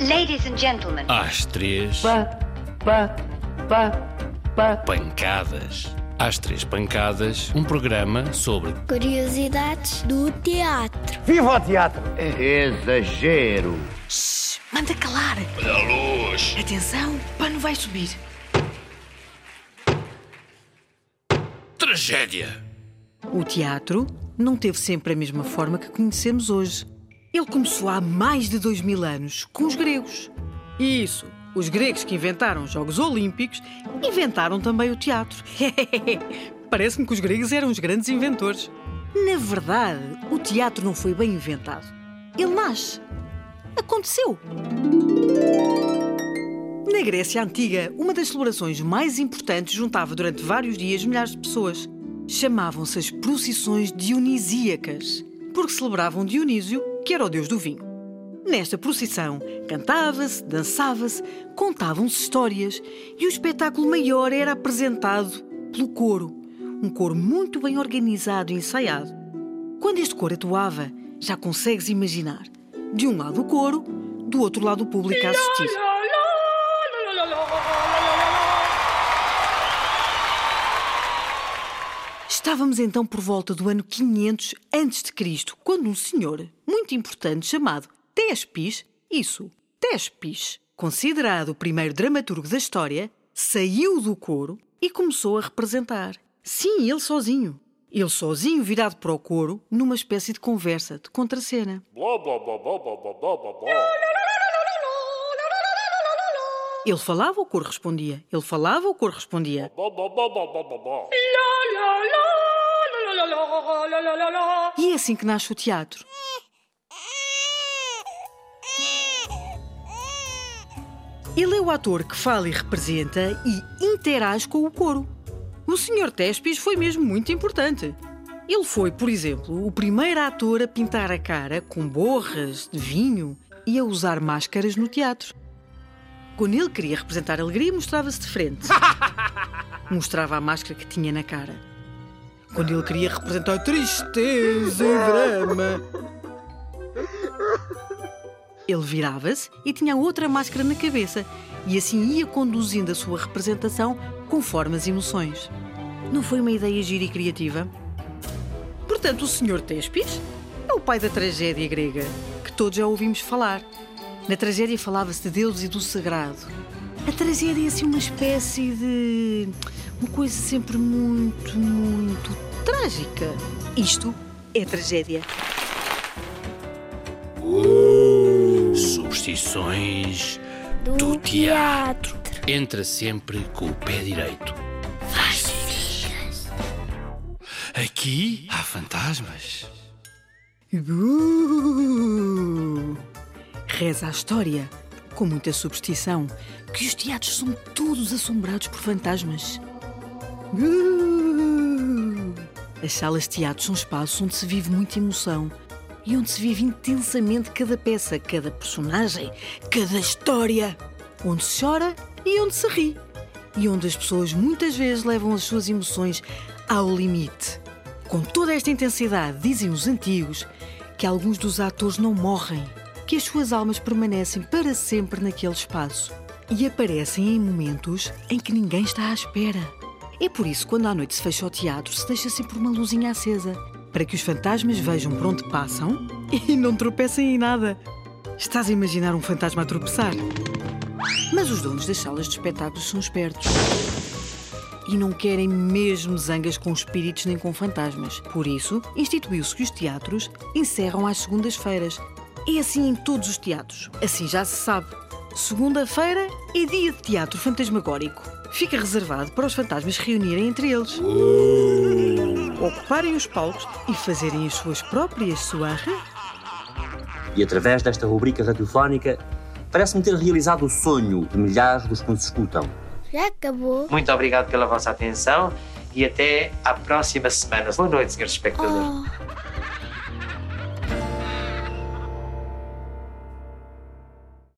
Ladies and gentlemen. Às três, Pá, pá, pá, pá. pancadas. Às três pancadas, um programa sobre Curiosidades do teatro. Viva o teatro! Exagero. Manda calar. Olha a luz. Atenção, o pano vai subir. tragédia. O teatro não teve sempre a mesma forma que conhecemos hoje. Ele começou há mais de dois mil anos com os gregos. E isso, os gregos que inventaram os Jogos Olímpicos inventaram também o teatro. Parece-me que os gregos eram os grandes inventores. Na verdade, o teatro não foi bem inventado. Ele nasce. Aconteceu. Na Grécia Antiga, uma das celebrações mais importantes juntava durante vários dias milhares de pessoas. Chamavam-se as procissões dionisíacas, porque celebravam Dionísio, que era o deus do vinho. Nesta procissão, cantava-se, dançava-se, contavam-se histórias e o espetáculo maior era apresentado pelo coro, um coro muito bem organizado e ensaiado. Quando este coro atuava, já consegues imaginar. De um lado o coro, do outro lado o público a assistir. Estávamos então por volta do ano 500 a.C., quando um senhor muito importante chamado Tespis, isso, Tespis, considerado o primeiro dramaturgo da história, saiu do coro e começou a representar. Sim, ele sozinho. Ele sozinho virado para o coro numa espécie de conversa, de contracena. Ele falava, o coro respondia. Ele falava, o coro respondia. E é assim que nasce o teatro. Ele é o ator que fala e representa e interage com o coro. O Sr. Tespis foi mesmo muito importante. Ele foi, por exemplo, o primeiro ator a pintar a cara com borras de vinho e a usar máscaras no teatro. Quando ele queria representar alegria, mostrava-se de frente. Mostrava a máscara que tinha na cara. Quando ele queria representar tristeza e drama, ele virava-se e tinha outra máscara na cabeça e assim ia conduzindo a sua representação conforme as emoções. Não foi uma ideia gira e criativa? Portanto, o Sr. Tespis é o pai da tragédia grega, que todos já ouvimos falar. Na tragédia falava-se de Deus e do sagrado. A tragédia é assim uma espécie de. Uma coisa sempre muito, muito trágica. Isto é tragédia. Substituições do teatro. Entra sempre com o pé direito. Aqui há fantasmas. Uh! Reza a história, com muita superstição, que os teatros são todos assombrados por fantasmas. As salas de teatro são espaços onde se vive muita emoção e onde se vive intensamente cada peça, cada personagem, cada história. Onde se chora e onde se ri. E onde as pessoas muitas vezes levam as suas emoções ao limite. Com toda esta intensidade, dizem os antigos que alguns dos atores não morrem, que as suas almas permanecem para sempre naquele espaço e aparecem em momentos em que ninguém está à espera. É por isso que quando à noite se fecha o teatro, se deixa sempre uma luzinha acesa, para que os fantasmas vejam por onde passam e não tropecem em nada. Estás a imaginar um fantasma a tropeçar? Mas os donos das salas de espetáculos são espertos e não querem mesmo zangas com espíritos nem com fantasmas. Por isso, instituiu-se que os teatros encerram às segundas-feiras. É assim em todos os teatros. Assim já se sabe. Segunda-feira é dia de teatro fantasmagórico. Fica reservado para os fantasmas reunirem entre eles, ocuparem os palcos e fazerem as suas próprias soirées. E através desta rubrica radiofónica, parece-me ter realizado o sonho de milhares dos que nos escutam. Já acabou? Muito obrigado pela vossa atenção e até à próxima semana. Boa noite, senhores espectadores. Oh.